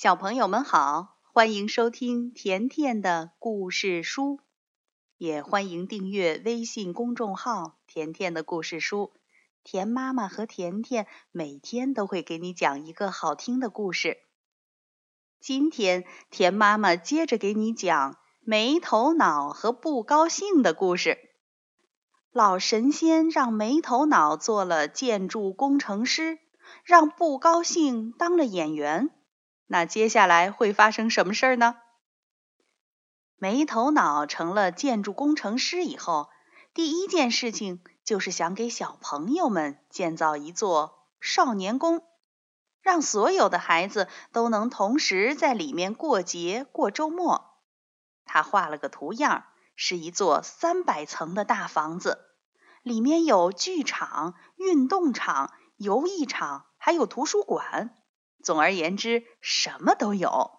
小朋友们好，欢迎收听甜甜的故事书，也欢迎订阅微信公众号“甜甜的故事书”。甜妈妈和甜甜每天都会给你讲一个好听的故事。今天，甜妈妈接着给你讲没头脑和不高兴的故事。老神仙让没头脑做了建筑工程师，让不高兴当了演员。那接下来会发生什么事儿呢？没头脑成了建筑工程师以后，第一件事情就是想给小朋友们建造一座少年宫，让所有的孩子都能同时在里面过节、过周末。他画了个图样，是一座三百层的大房子，里面有剧场、运动场、游艺场，还有图书馆。总而言之，什么都有。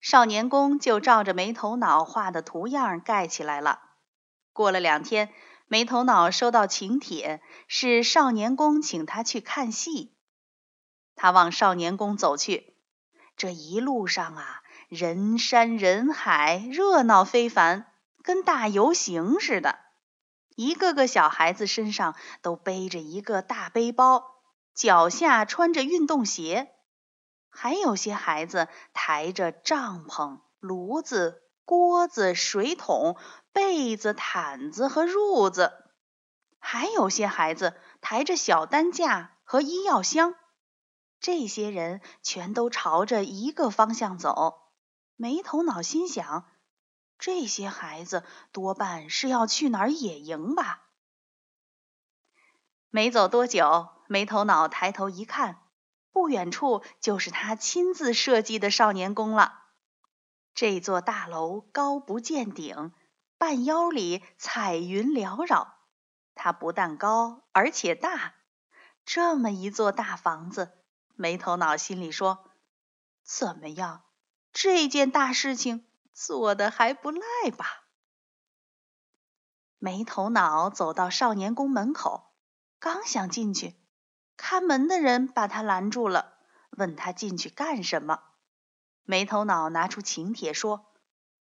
少年宫就照着没头脑画的图样盖起来了。过了两天，没头脑收到请帖，是少年宫请他去看戏。他往少年宫走去，这一路上啊，人山人海，热闹非凡，跟大游行似的。一个个小孩子身上都背着一个大背包。脚下穿着运动鞋，还有些孩子抬着帐篷、炉子、锅子、水桶、被子、毯子和褥子，还有些孩子抬着小担架和医药箱。这些人全都朝着一个方向走。没头脑心想：这些孩子多半是要去哪儿野营吧？没走多久。没头脑抬头一看，不远处就是他亲自设计的少年宫了。这座大楼高不见顶，半腰里彩云缭绕。它不但高，而且大。这么一座大房子，没头脑心里说：“怎么样，这件大事情做的还不赖吧？”没头脑走到少年宫门口，刚想进去。看门的人把他拦住了，问他进去干什么。没头脑拿出请帖说：“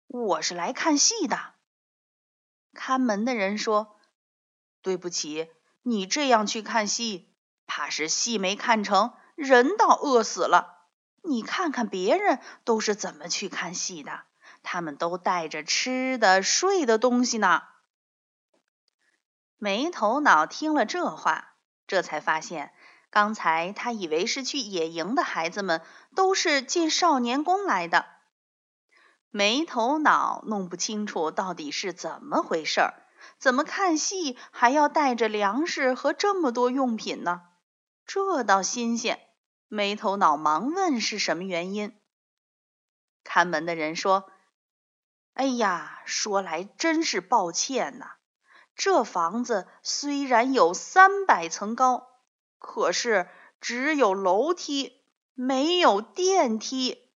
我是来看戏的。”看门的人说：“对不起，你这样去看戏，怕是戏没看成，人倒饿死了。你看看别人都是怎么去看戏的，他们都带着吃的、睡的东西呢。”没头脑听了这话，这才发现。刚才他以为是去野营的孩子们都是进少年宫来的，没头脑，弄不清楚到底是怎么回事儿。怎么看戏还要带着粮食和这么多用品呢？这倒新鲜。没头脑忙问是什么原因。看门的人说：“哎呀，说来真是抱歉呐，这房子虽然有三百层高。”可是只有楼梯，没有电梯。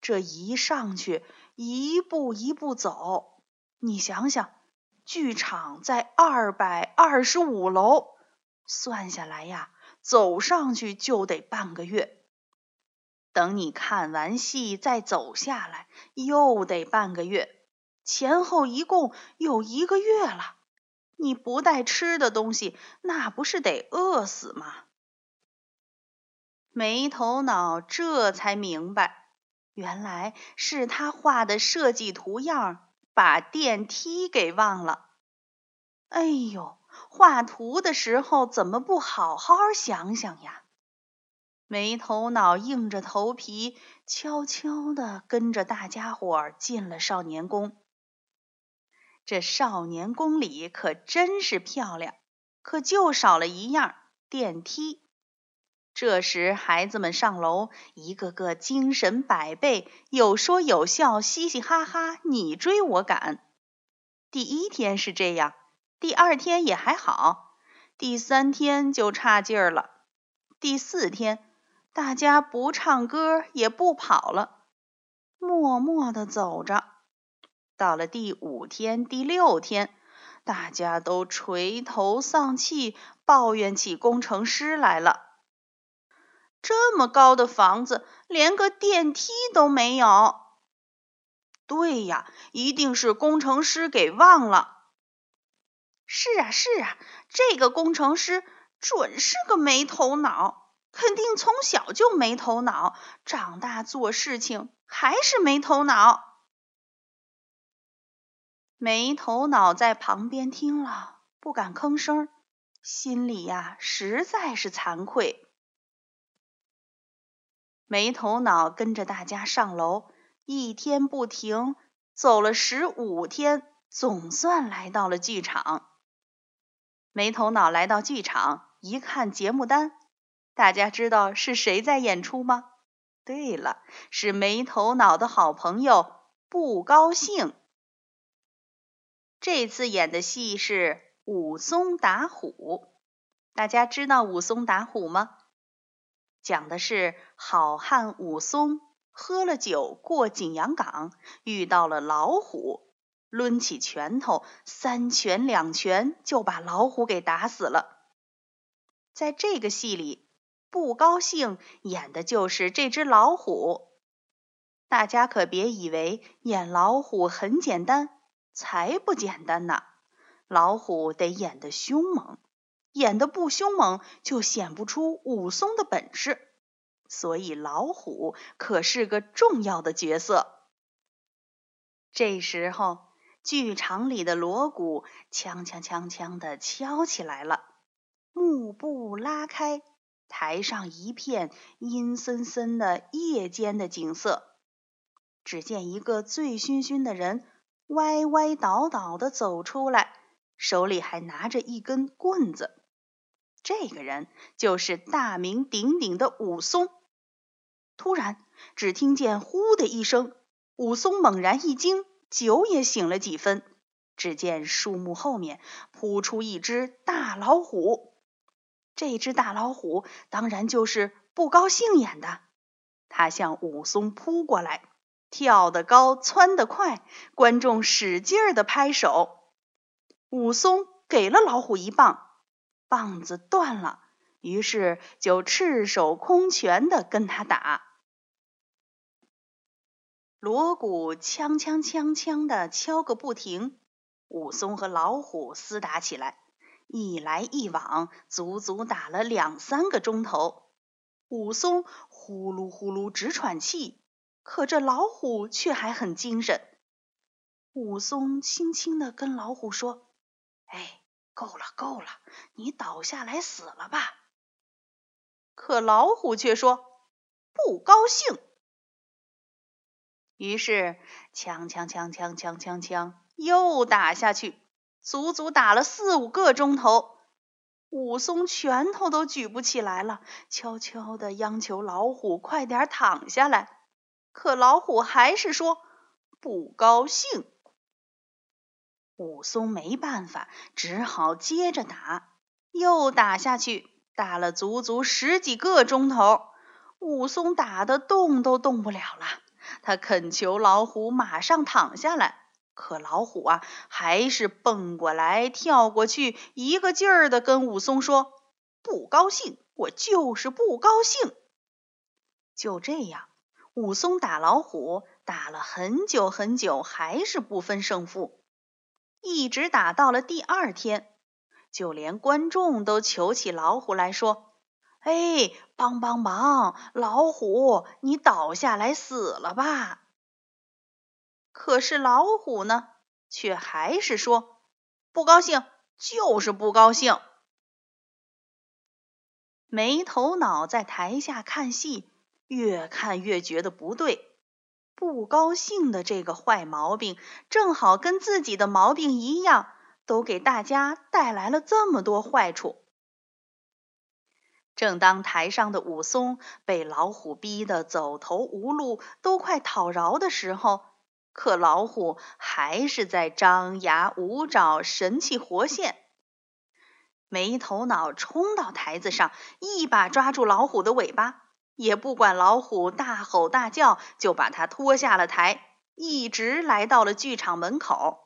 这一上去，一步一步走。你想想，剧场在二百二十五楼，算下来呀，走上去就得半个月。等你看完戏再走下来，又得半个月，前后一共有一个月了。你不带吃的东西，那不是得饿死吗？没头脑这才明白，原来是他画的设计图样把电梯给忘了。哎呦，画图的时候怎么不好好想想呀？没头脑硬着头皮，悄悄地跟着大家伙进了少年宫。这少年宫里可真是漂亮，可就少了一样电梯。这时，孩子们上楼，一个个精神百倍，有说有笑，嘻嘻哈哈，你追我赶。第一天是这样，第二天也还好，第三天就差劲儿了。第四天，大家不唱歌，也不跑了，默默地走着。到了第五天、第六天，大家都垂头丧气，抱怨起工程师来了。这么高的房子，连个电梯都没有。对呀，一定是工程师给忘了。是啊，是啊，这个工程师准是个没头脑，肯定从小就没头脑，长大做事情还是没头脑。没头脑在旁边听了，不敢吭声，心里呀实在是惭愧。没头脑跟着大家上楼，一天不停，走了十五天，总算来到了剧场。没头脑来到剧场，一看节目单，大家知道是谁在演出吗？对了，是没头脑的好朋友不高兴。这次演的戏是武松打虎，大家知道武松打虎吗？讲的是好汉武松喝了酒过景阳冈，遇到了老虎，抡起拳头，三拳两拳就把老虎给打死了。在这个戏里，不高兴演的就是这只老虎。大家可别以为演老虎很简单，才不简单呢！老虎得演得凶猛。演的不凶猛，就显不出武松的本事。所以老虎可是个重要的角色。这时候，剧场里的锣鼓锵锵锵锵的敲起来了，幕布拉开，台上一片阴森森的夜间的景色。只见一个醉醺醺的人歪歪倒倒的走出来，手里还拿着一根棍子。这个人就是大名鼎鼎的武松。突然，只听见“呼”的一声，武松猛然一惊，酒也醒了几分。只见树木后面扑出一只大老虎，这只大老虎当然就是不高兴演的。他向武松扑过来，跳得高，窜得快，观众使劲儿的拍手。武松给了老虎一棒。棒子断了，于是就赤手空拳的跟他打。锣鼓锵锵锵锵的敲个不停，武松和老虎厮打起来，一来一往，足足打了两三个钟头。武松呼噜呼噜直喘气，可这老虎却还很精神。武松轻轻的跟老虎说：“哎。”够了，够了，你倒下来死了吧！可老虎却说不高兴。于是锵锵锵锵锵锵锵又打下去，足足打了四五个钟头。武松拳头都举不起来了，悄悄的央求老虎快点躺下来。可老虎还是说不高兴。武松没办法，只好接着打，又打下去，打了足足十几个钟头。武松打的动都动不了了，他恳求老虎马上躺下来，可老虎啊，还是蹦过来跳过去，一个劲儿的跟武松说：“不高兴，我就是不高兴。”就这样，武松打老虎打了很久很久，还是不分胜负。一直打到了第二天，就连观众都求起老虎来说：“哎，帮帮忙！老虎，你倒下来死了吧？”可是老虎呢，却还是说：“不高兴，就是不高兴。”没头脑在台下看戏，越看越觉得不对。不高兴的这个坏毛病，正好跟自己的毛病一样，都给大家带来了这么多坏处。正当台上的武松被老虎逼得走投无路，都快讨饶的时候，可老虎还是在张牙舞爪，神气活现。没头脑冲到台子上，一把抓住老虎的尾巴。也不管老虎大吼大叫，就把他拖下了台，一直来到了剧场门口。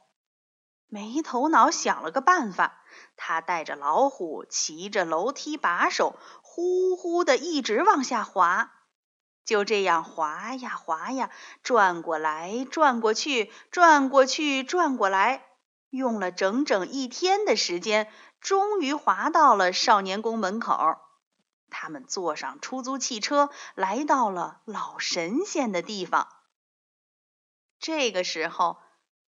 没头脑想了个办法，他带着老虎，骑着楼梯把手，呼呼的一直往下滑。就这样滑呀滑呀，转过来转过去，转过去转过来，用了整整一天的时间，终于滑到了少年宫门口。他们坐上出租汽车，来到了老神仙的地方。这个时候，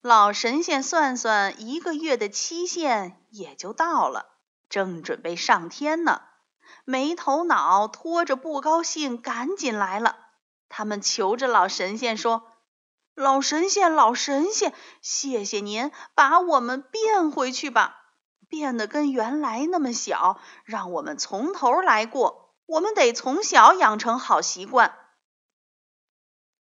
老神仙算算一个月的期限也就到了，正准备上天呢。没头脑拖着不高兴，赶紧来了。他们求着老神仙说：“老神仙，老神仙，谢谢您把我们变回去吧，变得跟原来那么小，让我们从头来过。我们得从小养成好习惯。”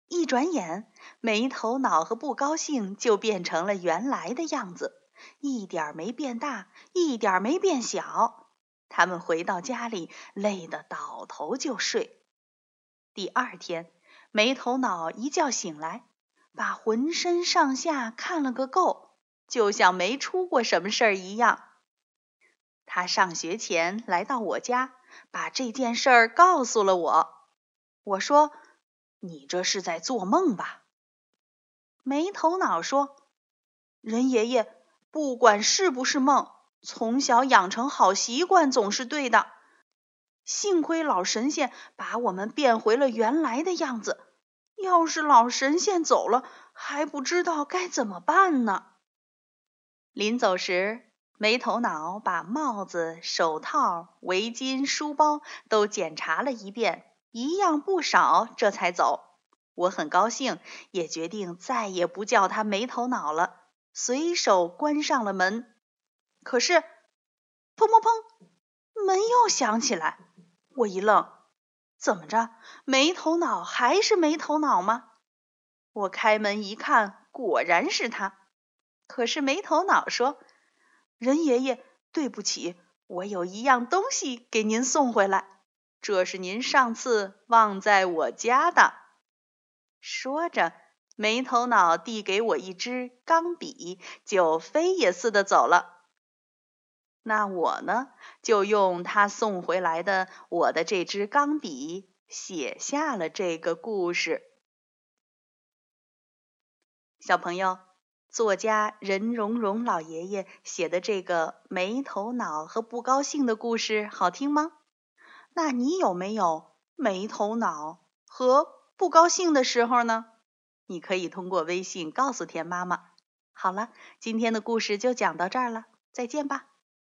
一转眼，没头脑和不高兴就变成了原来的样子，一点没变大，一点没变小。他们回到家里，累得倒头就睡。第二天，没头脑一觉醒来，把浑身上下看了个够，就像没出过什么事儿一样。他上学前来到我家，把这件事儿告诉了我。我说：“你这是在做梦吧？”没头脑说：“任爷爷，不管是不是梦。”从小养成好习惯总是对的。幸亏老神仙把我们变回了原来的样子。要是老神仙走了，还不知道该怎么办呢。临走时，没头脑把帽子、手套、围巾、书包都检查了一遍，一样不少，这才走。我很高兴，也决定再也不叫他没头脑了。随手关上了门。可是，砰砰砰，门又响起来。我一愣，怎么着？没头脑还是没头脑吗？我开门一看，果然是他。可是没头脑说：“任爷爷，对不起，我有一样东西给您送回来，这是您上次忘在我家的。”说着，没头脑递给我一支钢笔，就飞也似的走了。那我呢，就用他送回来的我的这支钢笔，写下了这个故事。小朋友，作家任溶溶老爷爷写的这个没头脑和不高兴的故事好听吗？那你有没有没头脑和不高兴的时候呢？你可以通过微信告诉田妈妈。好了，今天的故事就讲到这儿了，再见吧。